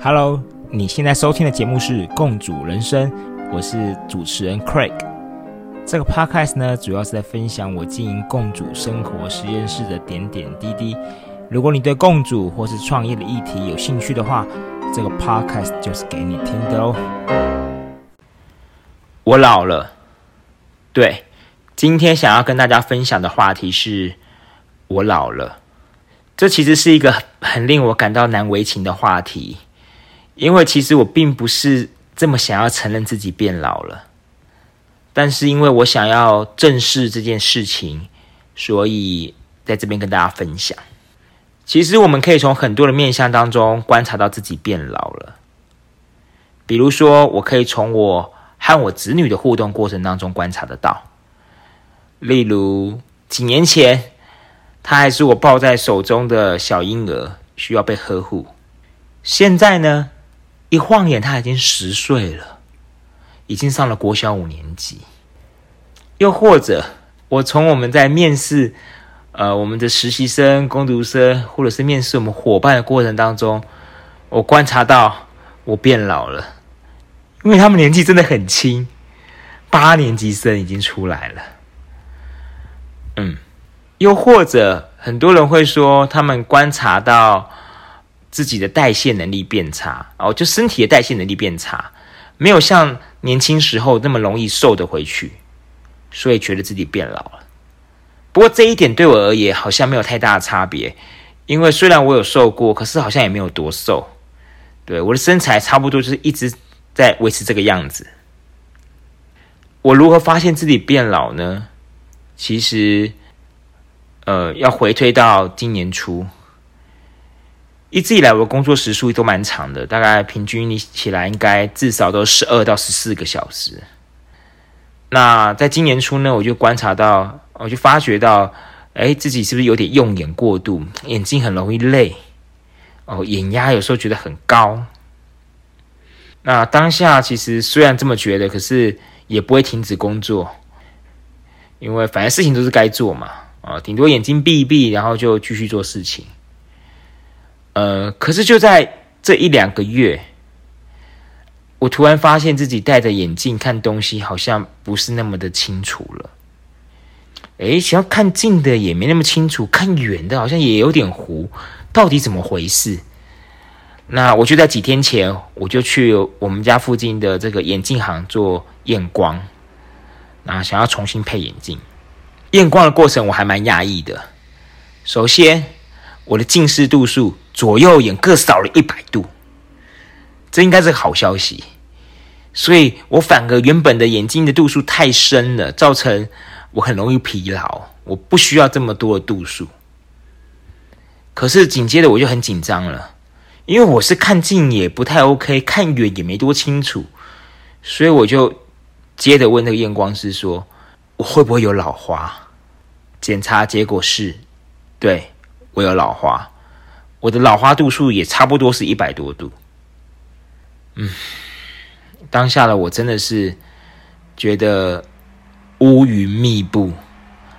Hello，你现在收听的节目是《共主人生》，我是主持人 Craig。这个 Podcast 呢，主要是在分享我经营共主生活实验室的点点滴滴。如果你对共主或是创业的议题有兴趣的话，这个 Podcast 就是给你听的哦。我老了，对，今天想要跟大家分享的话题是我老了。这其实是一个很令我感到难为情的话题。因为其实我并不是这么想要承认自己变老了，但是因为我想要正视这件事情，所以在这边跟大家分享。其实我们可以从很多的面相当中观察到自己变老了。比如说，我可以从我和我子女的互动过程当中观察得到。例如，几年前，他还是我抱在手中的小婴儿，需要被呵护。现在呢？一晃眼，他已经十岁了，已经上了国小五年级。又或者，我从我们在面试，呃，我们的实习生、工读生，或者是面试我们伙伴的过程当中，我观察到我变老了，因为他们年纪真的很轻，八年级生已经出来了。嗯，又或者，很多人会说，他们观察到。自己的代谢能力变差哦，就身体的代谢能力变差，没有像年轻时候那么容易瘦得回去，所以觉得自己变老了。不过这一点对我而言好像没有太大的差别，因为虽然我有瘦过，可是好像也没有多瘦。对我的身材差不多就是一直在维持这个样子。我如何发现自己变老呢？其实，呃，要回推到今年初。一直以来，我的工作时数都蛮长的，大概平均起来应该至少都十二到十四个小时。那在今年初呢，我就观察到，我就发觉到，哎，自己是不是有点用眼过度，眼睛很容易累，哦，眼压有时候觉得很高。那当下其实虽然这么觉得，可是也不会停止工作，因为反正事情都是该做嘛，啊，顶多眼睛闭一闭，然后就继续做事情。呃，可是就在这一两个月，我突然发现自己戴着眼镜看东西，好像不是那么的清楚了。诶，想要看近的也没那么清楚，看远的好像也有点糊，到底怎么回事？那我就在几天前，我就去我们家附近的这个眼镜行做验光，那想要重新配眼镜。验光的过程我还蛮讶异的，首先我的近视度数。左右眼各少了一百度，这应该是个好消息。所以我反而原本的眼睛的度数太深了，造成我很容易疲劳。我不需要这么多的度数。可是紧接着我就很紧张了，因为我是看近也不太 OK，看远也没多清楚，所以我就接着问那个验光师说：“我会不会有老花？”检查结果是，对我有老花。我的老花度数也差不多是一百多度，嗯，当下的我真的是觉得乌云密布，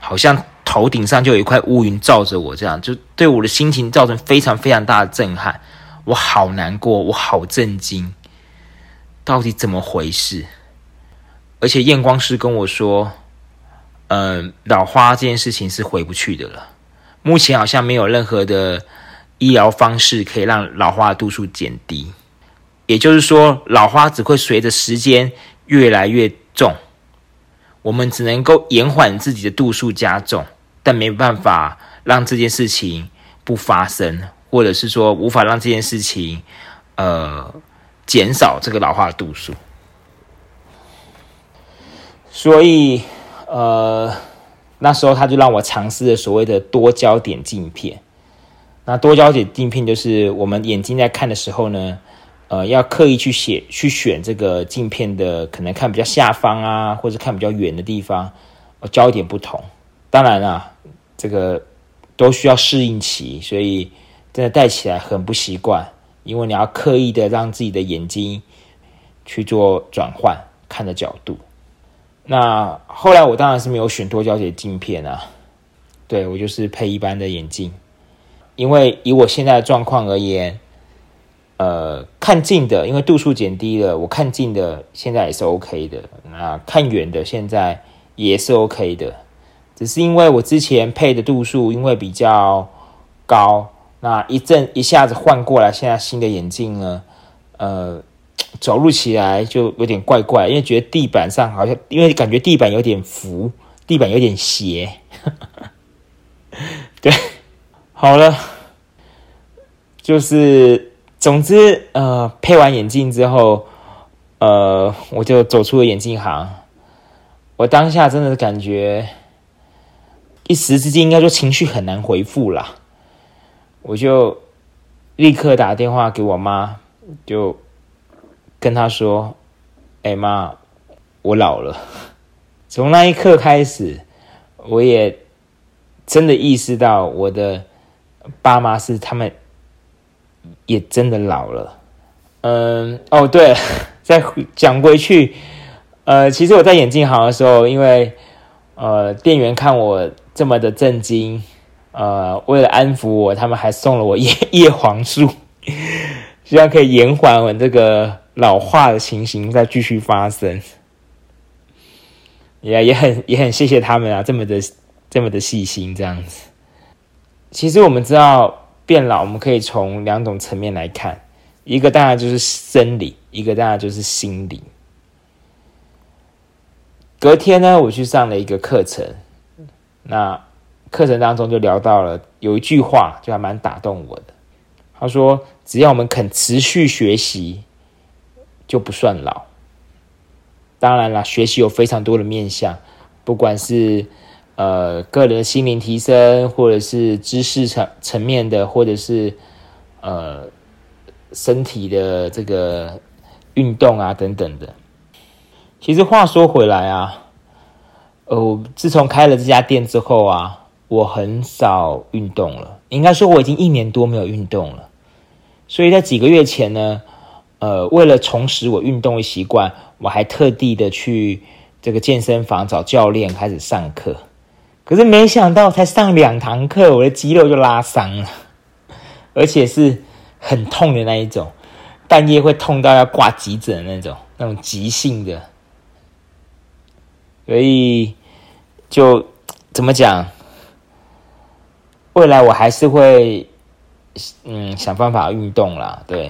好像头顶上就有一块乌云罩着我，这样就对我的心情造成非常非常大的震撼。我好难过，我好震惊，到底怎么回事？而且验光师跟我说，嗯，老花这件事情是回不去的了，目前好像没有任何的。医疗方式可以让老花度数减低，也就是说，老花只会随着时间越来越重。我们只能够延缓自己的度数加重，但没办法让这件事情不发生，或者是说无法让这件事情呃减少这个老化度数。所以呃，那时候他就让我尝试了所谓的多焦点镜片。那多焦点镜片就是我们眼睛在看的时候呢，呃，要刻意去写去选这个镜片的可能看比较下方啊，或者看比较远的地方，焦点不同。当然啦，这个都需要适应期，所以真的戴起来很不习惯，因为你要刻意的让自己的眼睛去做转换看的角度。那后来我当然是没有选多焦点镜片啊，对我就是配一般的眼镜。因为以我现在的状况而言，呃，看近的，因为度数减低了，我看近的现在也是 OK 的。那看远的现在也是 OK 的，只是因为我之前配的度数因为比较高，那一阵一下子换过来，现在新的眼镜呢，呃，走路起来就有点怪怪，因为觉得地板上好像，因为感觉地板有点浮，地板有点斜。对，好了，就是。总之，呃，配完眼镜之后，呃，我就走出了眼镜行。我当下真的是感觉一时之间，应该说情绪很难回复啦。我就立刻打电话给我妈，就跟他说：“哎妈，我老了。”从那一刻开始，我也真的意识到我的爸妈是他们。也真的老了，嗯，哦，对，再讲回去，呃，其实我在眼镜行的时候，因为呃，店员看我这么的震惊，呃，为了安抚我，他们还送了我叶叶黄素，希望可以延缓我这个老化的情形再继续发生。也也很也很谢谢他们啊，这么的这么的细心这样子。其实我们知道。变老，我们可以从两种层面来看，一个当然就是生理，一个当然就是心理。隔天呢，我去上了一个课程，那课程当中就聊到了有一句话，就还蛮打动我的。他说：“只要我们肯持续学习，就不算老。”当然了，学习有非常多的面向，不管是。呃，个人的心灵提升，或者是知识层层面的，或者是呃身体的这个运动啊等等的。其实话说回来啊，呃，自从开了这家店之后啊，我很少运动了。应该说我已经一年多没有运动了。所以在几个月前呢，呃，为了重拾我运动的习惯，我还特地的去这个健身房找教练开始上课。可是没想到，才上两堂课，我的肌肉就拉伤了，而且是很痛的那一种，半夜会痛到要挂急诊的那种，那种急性的。所以就怎么讲？未来我还是会嗯想办法运动啦。对，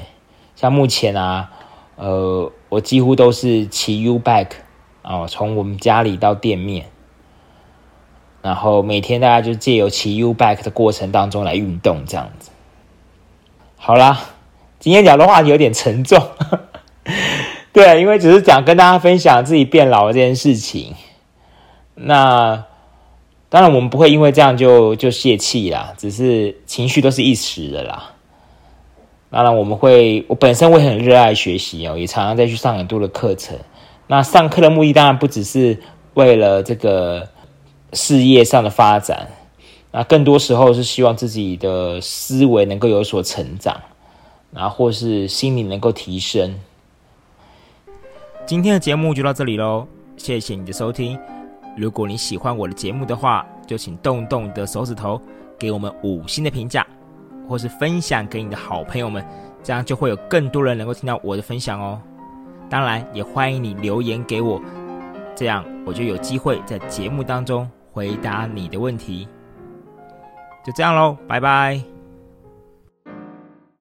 像目前啊，呃，我几乎都是骑 U bike 啊，从我们家里到店面。然后每天大家就借由骑 U bike 的过程当中来运动，这样子。好啦，今天讲的话题有点沉重，对，因为只是讲跟大家分享自己变老这件事情。那当然我们不会因为这样就就泄气啦，只是情绪都是一时的啦。当然我们会，我本身会很热爱学习哦，也常常再去上很多的课程。那上课的目的当然不只是为了这个。事业上的发展，那更多时候是希望自己的思维能够有所成长，然后或是心理能够提升。今天的节目就到这里喽，谢谢你的收听。如果你喜欢我的节目的话，就请动动你的手指头，给我们五星的评价，或是分享给你的好朋友们，这样就会有更多人能够听到我的分享哦。当然，也欢迎你留言给我，这样我就有机会在节目当中。回答你的问题，就这样喽，拜拜。